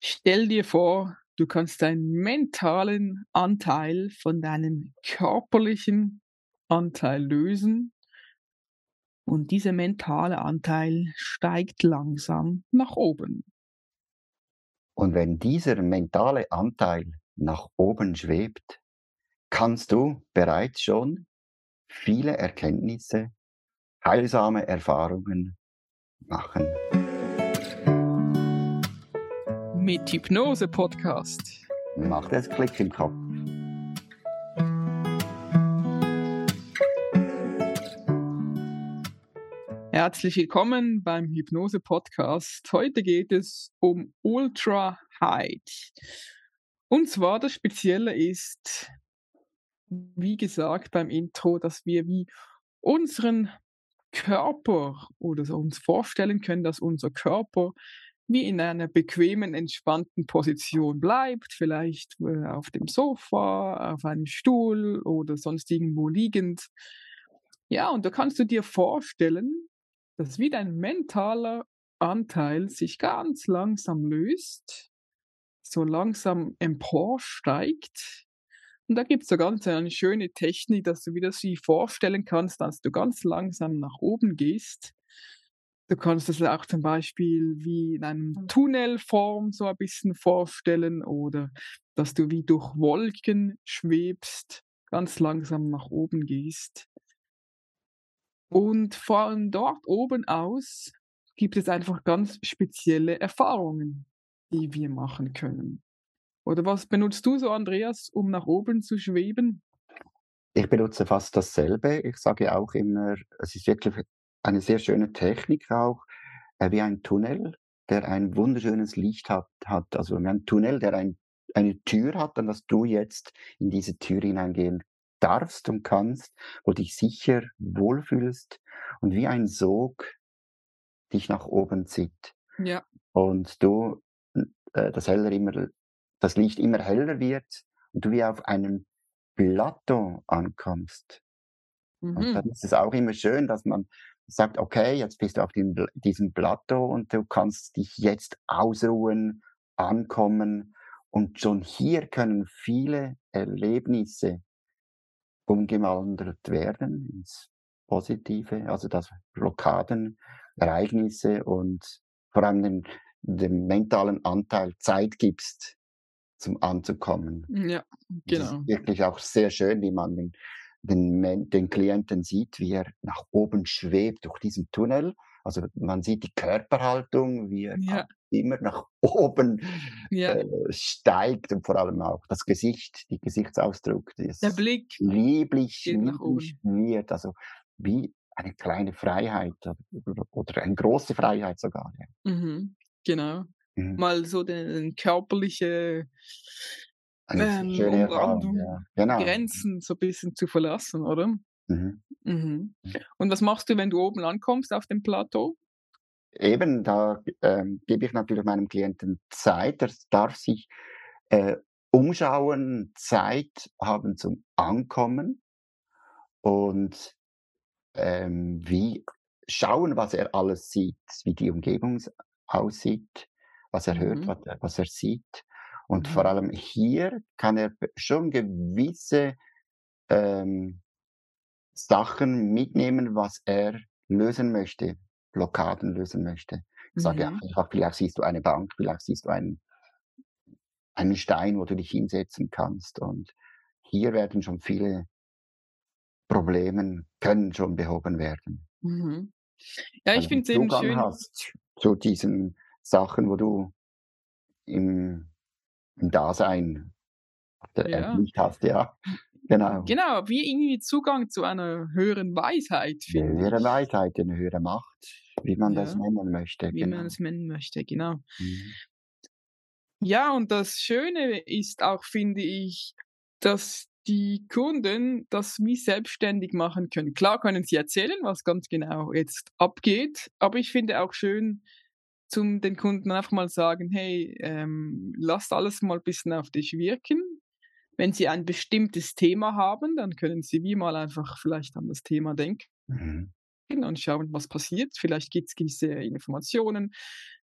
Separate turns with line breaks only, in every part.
Stell dir vor, du kannst deinen mentalen Anteil von deinem körperlichen Anteil lösen und dieser mentale Anteil steigt langsam nach oben.
Und wenn dieser mentale Anteil nach oben schwebt, kannst du bereits schon viele Erkenntnisse, heilsame Erfahrungen machen.
Mit Hypnose Podcast.
Macht es Klick im Kopf.
Herzlich willkommen beim Hypnose Podcast. Heute geht es um Ultra Height. Und zwar das Spezielle ist, wie gesagt beim Intro, dass wir wie unseren Körper oder so uns vorstellen können, dass unser Körper wie in einer bequemen, entspannten Position bleibt, vielleicht äh, auf dem Sofa, auf einem Stuhl oder sonst irgendwo liegend. Ja, und da kannst du dir vorstellen, dass wie dein mentaler Anteil sich ganz langsam löst, so langsam emporsteigt. Und da gibt es so ganz eine schöne Technik, dass du wieder sie vorstellen kannst, dass du ganz langsam nach oben gehst Du kannst es auch zum Beispiel wie in einem hm. Tunnelform so ein bisschen vorstellen oder dass du wie durch Wolken schwebst, ganz langsam nach oben gehst. Und von dort oben aus gibt es einfach ganz spezielle Erfahrungen, die wir machen können. Oder was benutzt du so, Andreas, um nach oben zu schweben?
Ich benutze fast dasselbe. Ich sage auch immer, es ist wirklich eine sehr schöne Technik auch, äh, wie ein Tunnel, der ein wunderschönes Licht hat. hat. Also ein Tunnel, der ein, eine Tür hat, an dass du jetzt in diese Tür hineingehen darfst und kannst, wo dich sicher wohlfühlst und wie ein Sog dich nach oben zieht.
Ja.
Und du, äh, das heller immer, das Licht immer heller wird und du wie auf einem Plateau ankommst. Mhm. Und dann ist es auch immer schön, dass man sagt, okay, jetzt bist du auf dem, diesem Plateau und du kannst dich jetzt ausruhen, ankommen. Und schon hier können viele Erlebnisse umgewandelt werden ins Positive, also dass Blockaden, Ereignisse und vor allem den, dem mentalen Anteil Zeit gibst, zum anzukommen.
Ja, genau. Das ist
genau. wirklich auch sehr schön, wie man den den, den Klienten sieht, wie er nach oben schwebt durch diesen Tunnel. Also man sieht die Körperhaltung, wie er ja. immer nach oben ja. äh, steigt und vor allem auch das Gesicht, die Gesichtsausdruck,
der Blick
lieblich, lieblich wird. Also wie eine kleine Freiheit oder, eine große Freiheit sogar.
Ja. Mhm, genau. Mhm. Mal so den körperliche ähm, schöne Erfahrung, ja. genau. Grenzen so ein bisschen zu verlassen, oder? Mhm. Mhm. mhm. Und was machst du, wenn du oben ankommst auf dem Plateau?
Eben, da ähm, gebe ich natürlich meinem Klienten Zeit. Er darf sich äh, umschauen, Zeit haben zum Ankommen und ähm, wie schauen, was er alles sieht, wie die Umgebung aussieht, was er hört, mhm. was, er, was er sieht. Und mhm. vor allem hier kann er schon gewisse ähm, Sachen mitnehmen, was er lösen möchte, Blockaden lösen möchte. Ich sage mhm. einfach, vielleicht siehst du eine Bank, vielleicht siehst du einen, einen Stein, wo du dich hinsetzen kannst. Und hier werden schon viele Probleme, können schon behoben werden.
Mhm. Ja, ich finde es eben schön.
hast zu diesen Sachen, wo du im Dasein ja. nicht hast, ja.
Genau. Genau, wie irgendwie Zugang zu einer höheren Weisheit.
Eine höhere Weisheit, eine höhere Macht, wie man ja. das nennen möchte.
Wie genau. man es nennen möchte, genau. Mhm. Ja, und das Schöne ist auch, finde ich, dass die Kunden das wie selbstständig machen können. Klar können sie erzählen, was ganz genau jetzt abgeht, aber ich finde auch schön, zum den Kunden einfach mal sagen, hey, ähm, lasst alles mal ein bisschen auf dich wirken. Wenn Sie ein bestimmtes Thema haben, dann können Sie wie mal einfach vielleicht an das Thema denken mhm. und schauen, was passiert. Vielleicht gibt es gewisse Informationen,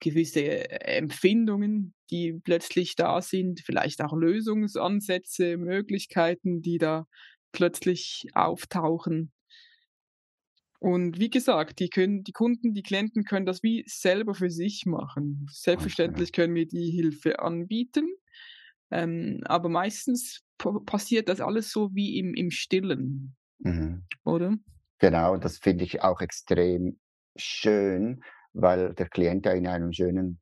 gewisse Empfindungen, die plötzlich da sind, vielleicht auch Lösungsansätze, Möglichkeiten, die da plötzlich auftauchen. Und wie gesagt, die können die Kunden, die Klienten können das wie selber für sich machen. Selbstverständlich können wir die Hilfe anbieten, ähm, aber meistens passiert das alles so wie im im Stillen,
Mhm.
oder?
Genau, das finde ich auch extrem schön, weil der Klient ja in einem schönen,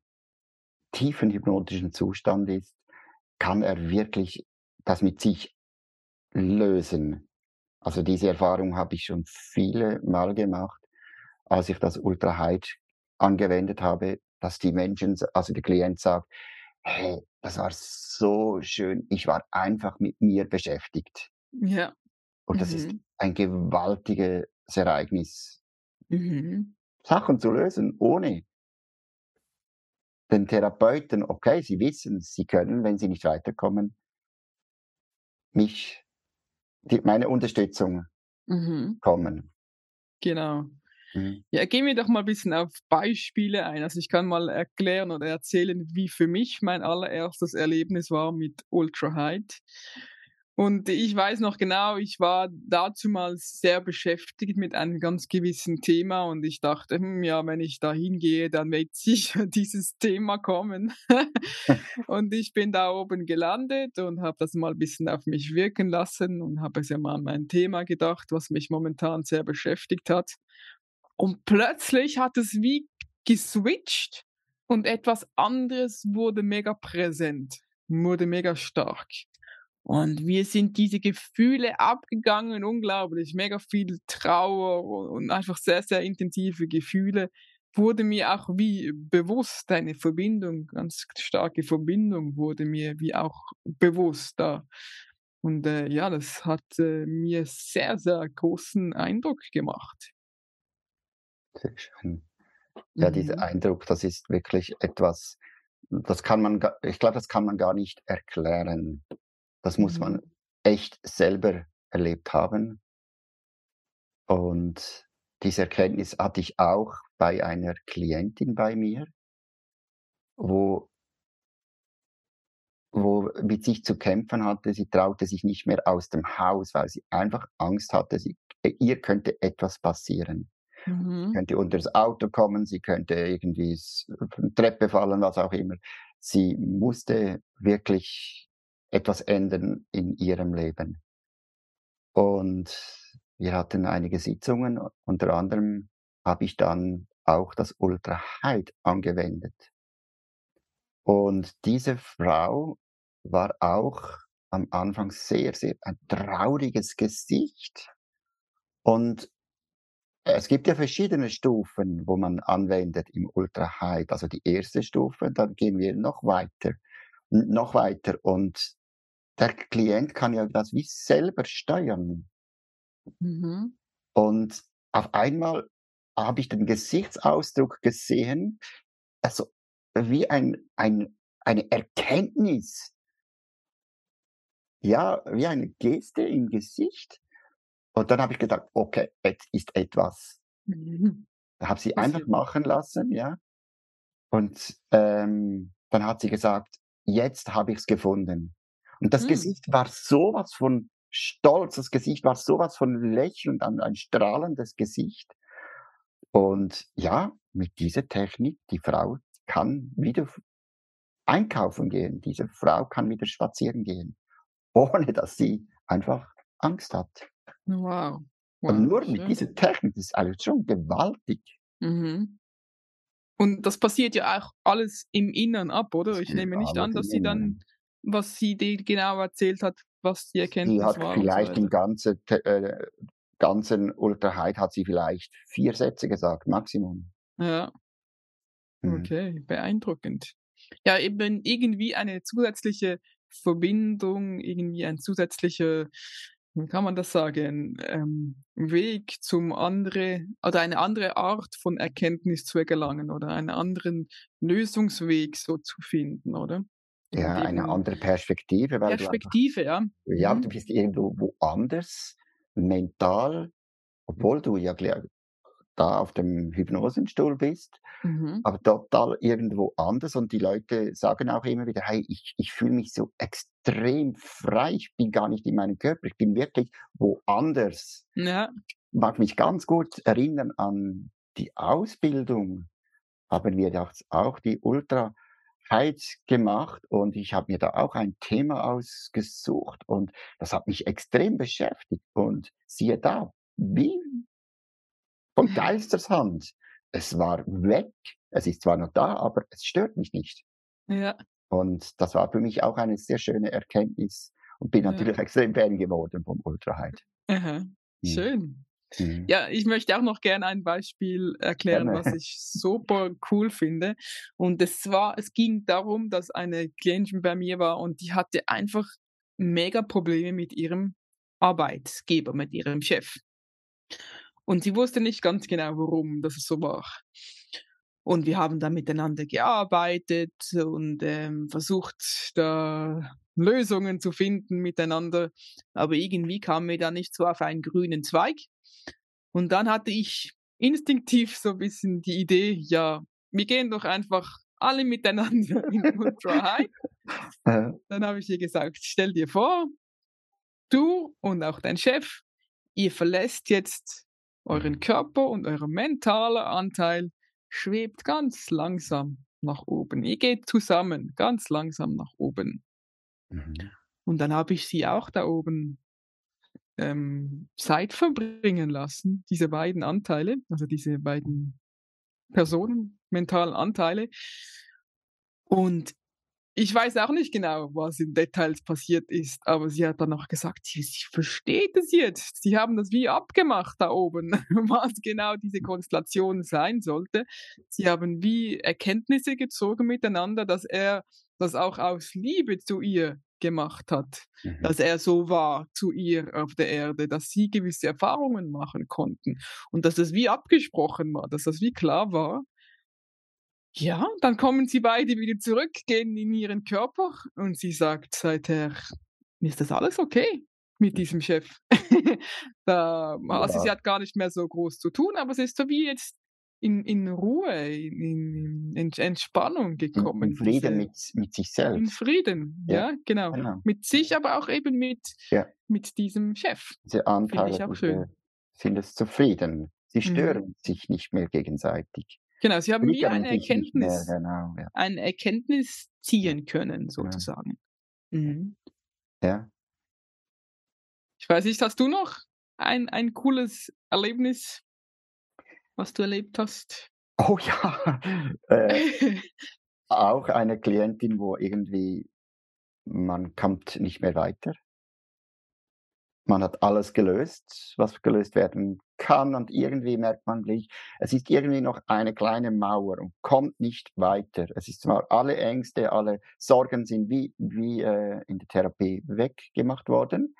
tiefen hypnotischen Zustand ist, kann er wirklich das mit sich lösen. Also, diese Erfahrung habe ich schon viele Mal gemacht, als ich das Ultra High angewendet habe, dass die Menschen also, der Klient sagt: „Hey, das war so schön. Ich war einfach mit mir beschäftigt.“
Ja.
Und das ist
Mhm.
ein gewaltiges Ereignis.
Mhm.
Sachen zu lösen, ohne den Therapeuten okay, sie wissen, sie können, wenn sie nicht weiterkommen mich die meine Unterstützung
Mhm.
kommen.
Genau.
Mhm.
Ja, gehen wir doch mal 'n bisschen auf Beispiele ein. Also, ich kann mal erklären oder erzählen, wie für mich mein allererstes Erlebnis war mit Ultra High. Und ich weiß noch genau, ich war dazumals sehr beschäftigt mit einem ganz gewissen Thema und ich dachte: „Hm, ja, wenn ich da hingehe, dann wird sicher dieses Thema kommen.“ Und ich bin da oben gelandet und habe das mal 'n bisschen auf mich wirken lassen und habe sehr mal an mein Thema gedacht, was mich momentan sehr beschäftigt hat. Und plötzlich hat es wie geswitcht und etwas anderes wurde mega präsent, wurde mega stark. Und mir sind diese Gefühle abgegangen, unglaublich, mega viel Trauer und einfach sehr, sehr intensive Gefühle. Wurde mir auch wie bewusst, eine Verbindung, ganz starke Verbindung wurde mir wie auch bewusst da. Und, äh, ja, das hat, äh, mir sehr, sehr großen Eindruck gemacht.
Sehr schön. Ja, dieser
Mhm.
Eindruck, das ist wirklich etwas, das kann man ich glaube, das kann man gar nicht erklären. Das muss man
Mhm.
echt selber erlebt haben. Und diese Erkenntnis hatte ich auch bei einer Klientin bei mir wo wo mit sich zu kämpfen hatte. Sie traute sich nicht mehr aus dem Haus, weil sie einfach Angst hatte, sie äh, ihr könnte etwas passieren. Sie
Mhm.
könnte unter das Auto kommen, sie könnte irgendwie Treppe fallen, was auch immer. Sie musste wirklich etwas ändern in ihrem Leben. Und wir hatten einige Sitzungen, unter anderem habe ich dann auch das Ultra High angewendet. Und diese Frau war auch am Anfang sehr, sehr ein trauriges Gesicht. Und es gibt ja verschiedene Stufen, wo man anwendet im Ultra High. Also, die 1. Stufe, dann gehen wir noch weiter noch weiter und der Klient kann ja das wie selber steuern.
Mhm.
Und auf einmal habe ich den Gesichtsausdruck gesehen, also, wie ein ein eine Erkenntnis. Ja, wie eine Geste im Gesicht. Und dann habe ich gedacht: „Okay, jetzt ist etwas“
Mhm.
habe sie einfach
Passiert.
machen lassen, ja. Und, ähm, dann hat sie gesagt: „Jetzt habe ich's gefunden.“ Und das
Hm.
Gesicht war so was von stolz, das Gesicht war so was von lächelnd, ein ein strahlendes Gesicht. Und ja, mit dieser Technik, die Frau kann wieder einkaufen gehen. Diese Frau kann wieder spazieren gehen, ohne dass sie einfach Angst hat.
Wow,
Und
wow,
nur mit
schön.
dieser Technik, das ist eigentlich schon gewaltig.
Mhm. Und das passiert ja auch alles im Inneren ab, oder? Ich nehme nicht
Alles
an, dass sie dann. Was sie dir genau erzählt hat, was die
Sie
Erkenntnis
hat
war und so
vielleicht im ganzen äh, ganzen Ultra High hat sie vielleicht 4 Sätze gesagt, Maximum.
Ja.
Mhm.
Okay, beeindruckend. Ja, eben irgendwie eine zusätzliche Verbindung, irgendwie ein zusätzlicher, wie kann man das sagen, ähm, Weg zum andere oder eine andere Art von Erkenntnis zu gelangen oder einen anderen Lösungsweg so zu finden, oder?
Ja, eine andere Perspektive, weil du einfach
Perspektive, ja.
ja, du
Mhm.
bist irgendwo woanders mental, obwohl du ja da auf dem Hypnosenstuhl bist,
Mhm.
aber total irgendwo anders und die Leute sagen auch immer wieder: „Hey, ich ich fühle mich so extrem frei. Ich bin gar nicht in meinem Körper. Ich bin wirklich woanders.“
Ja.
Mag mich ganz gut erinnern an die Ausbildung haben wir auch die Ultra gemacht und ich habe mir da auch ein Thema ausgesucht und das hat mich extrem beschäftigt und siehe da, wie von Geistershand. Es war weg. Es ist zwar noch da, aber es stört mich nicht.
Ja.
Und das war für mich auch eine sehr schöne Erkenntnis und bin
Ja.
natürlich extrem Fan geworden vom Ultra Height.
Aha.
Mhm.
Schön.
Mhm.
Ja, ich möchte auch noch gerne ein Beispiel erklären, was ich super cool finde. Und es war es ging darum, dass eine Klientin bei mir war und die hatte einfach mega Probleme mit ihrem Arbeitgeber, mit ihrem Chef. Und sie wusste nicht ganz genau, warum das so war. Und wir haben dann miteinander gearbeitet und, ähm, versucht, da Lösungen zu finden miteinander, aber irgendwie kamen wir da nicht so auf einen grünen Zweig. Und dann hatte ich instinktiv so 'n bisschen die Idee: „Ja, wir gehen doch einfach alle miteinander in Ultra High.“
Äh,
Dann habe ich ihr gesagt: „Stell dir vor, du und auch dein Chef, ihr verlässt jetzt euren. Körper und euer mentaler Anteil schwebt ganz langsam nach oben. Ihr geht zusammen ganz langsam nach oben.“
Mhm.
Und dann habe ich sie auch da oben, ähm, Zeit verbringen lassen, diese beiden Anteile, also diese beiden Personen, mentalen Anteile. Und ich weiß auch nicht genau, was in Details passiert ist, aber sie hat dann auch gesagt, sie sie versteht es jetzt. Sie haben das wie abgemacht da oben, was genau diese Konstellation sein sollte. Sie haben wie Erkenntnisse gezogen miteinander, dass er das auch aus Liebe zu ihr gemacht hat,
Mhm.
dass er so war zu ihr auf der Erde, dass sie gewisse Erfahrungen machen konnten und dass das wie abgesprochen war, dass das wie klar war. Ja, dann kommen sie beide wieder zurück, gehen in ihren Körper und sie sagt seither ist das alles okay mit diesem Chef. Da also, sie
Ja.
hat gar nicht mehr so groß zu tun, aber sie ist so wie jetzt in in Ruhe, in in Ent Entspannung
In
gekommen,
in Frieden
diese
mit mit sich
in
selbst.
Frieden,
Ja,
ja, genau.
genau.
Mit sich, aber auch eben mit
Ja.
mit diesem Chef.
Diese
Finde
Anteile,
ich auch schön.
sind es zufrieden. Sie
Mhm.
stören sich nicht mehr gegenseitig.
Genau, sie haben
Triggern
eine
nicht mehr,
Erkenntnis
genau, ja.
eine Erkenntnis ziehen können
Genau.
sozusagen. Mhm.
Ja.
Ich weiß nicht, hast du noch ein ein cooles Erlebnis, was du erlebt hast?
Oh ja, äh, auch eine Klientin, wo irgendwie man kommt nicht mehr weiter. Man hat alles gelöst, was gelöst werden kann und irgendwie merkt man gleich, es ist irgendwie noch eine kleine Mauer und kommt nicht weiter. Es ist zwar alle Ängste, alle Sorgen sind wie wie, äh, in der Therapie weggemacht worden.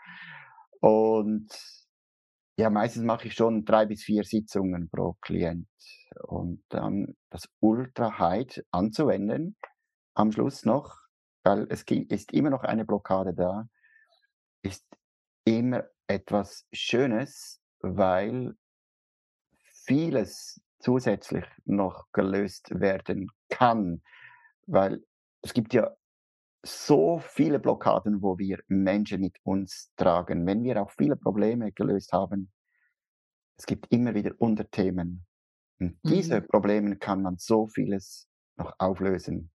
Und ja, meistens mache ich schon 3 bis 4 Sitzungen pro Klient und dann das Ultra Height anzuwenden am Schluss noch, weil es ist immer noch eine Blockade da, ist immer etwas Schönes, weil vieles zusätzlich noch gelöst werden kann. Weil es gibt ja so viele Blockaden, wo wir Menschen mit uns tragen. Wenn wir auch viele Probleme gelöst haben es gibt immer wieder Unterthemen. Und diese
Mhm.
Problemen kann man so vieles noch auflösen,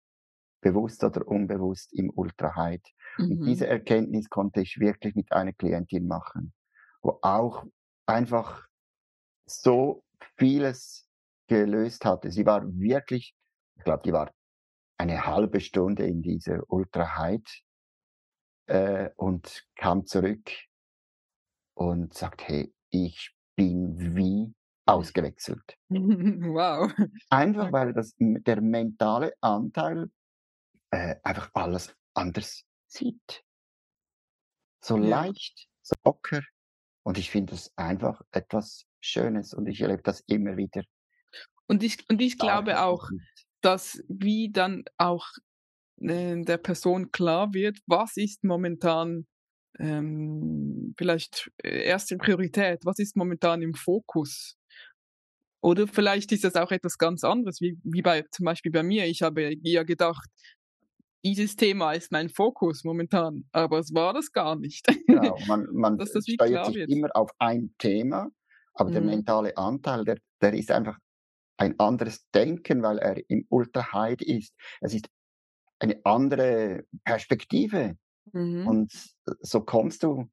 bewusst oder unbewusst im Ultra Height. Und diese
Mhm.
Erkenntnis konnte ich wirklich mit einer Klientin machen, wo auch einfach so vieles gelöst hatte. Sie war wirklich ich glaube, die war eine halbe Stunde in dieser Ultra Height äh, und kam zurück und sagt: „Hey, ich bin wie ausgewechselt.“
Wow.
Einfach, weil das der mentale Anteil, äh, einfach alles anders sieht. So
Ja.
leicht, so locker und ich finde das einfach etwas Schönes und ich erlebe das immer wieder.
Und ich und ich glaube auch, dass wie dann auch, äh, der Person klar wird, was ist momentan, ähm, vielleicht, äh, erste Priorität, was ist momentan im Fokus? Oder vielleicht ist das auch etwas ganz anderes, wie, wie bei zum Beispiel bei mir. Ich habe ja gedacht, dieses Thema ist mein Fokus momentan, aber es war das gar nicht.
Genau, man, man das steuert sich wird. immer auf ein Thema, aber mhm. der mentale Anteil, der, der ist einfach ein anderes Denken, weil er im Ultra-Hide ist. Es ist eine andere Perspektive. Mhm. Und so kommst du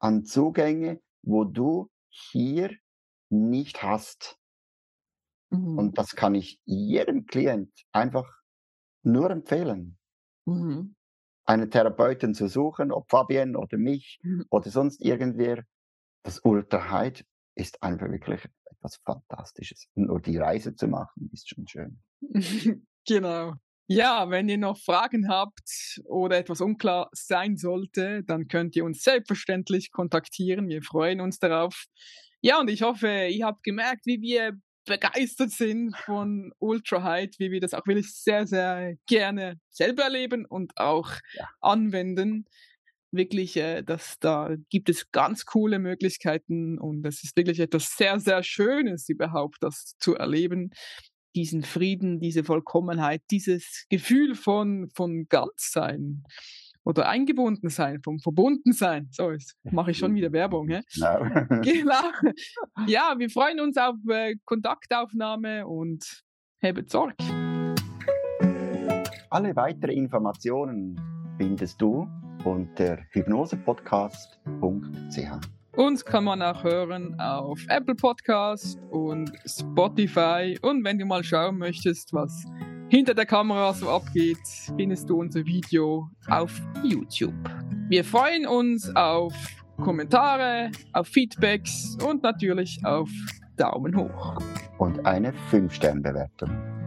an Zugänge, wo du hier nicht hast. Mhm. Und das kann ich jedem Klient einfach nur empfehlen. Mhm. Einen Therapeuten zu suchen, ob Fabian oder mich mhm. oder sonst irgendwer. Das Ultra-Hide ist einfach wirklich etwas Fantastisches. Nur die Reise zu machen, ist schon schön.
genau. Ja, wenn ihr noch Fragen habt oder etwas unklar sein sollte, dann könnt ihr uns selbstverständlich kontaktieren. Wir freuen uns darauf. Ja, und ich hoffe, ihr habt gemerkt, wie wir begeistert sind von Ultra Height, wie wir das auch wirklich sehr, sehr gerne selber erleben und auch ja. anwenden wirklich, äh, dass da gibt es ganz coole Möglichkeiten und es ist wirklich etwas sehr, sehr Schönes überhaupt, das zu erleben. Diesen Frieden, diese Vollkommenheit, dieses Gefühl von, von Ganzsein oder eingebunden sein, vom verbunden sein. So, jetzt mache ich schon wieder Werbung. Hä? Genau. genau. Ja, wir freuen uns auf äh, Kontaktaufnahme und hebt Sorge.
Alle weiteren Informationen findest du unter hypnosepodcast.ch.
Uns kann man auch hören auf Apple Podcast und Spotify. Und wenn du mal schauen möchtest, was hinter der Kamera so abgeht, findest du unser Video auf YouTube. Wir freuen uns auf Kommentare, auf Feedbacks und natürlich auf Daumen hoch.
Und eine 5-Sterne-Bewertung.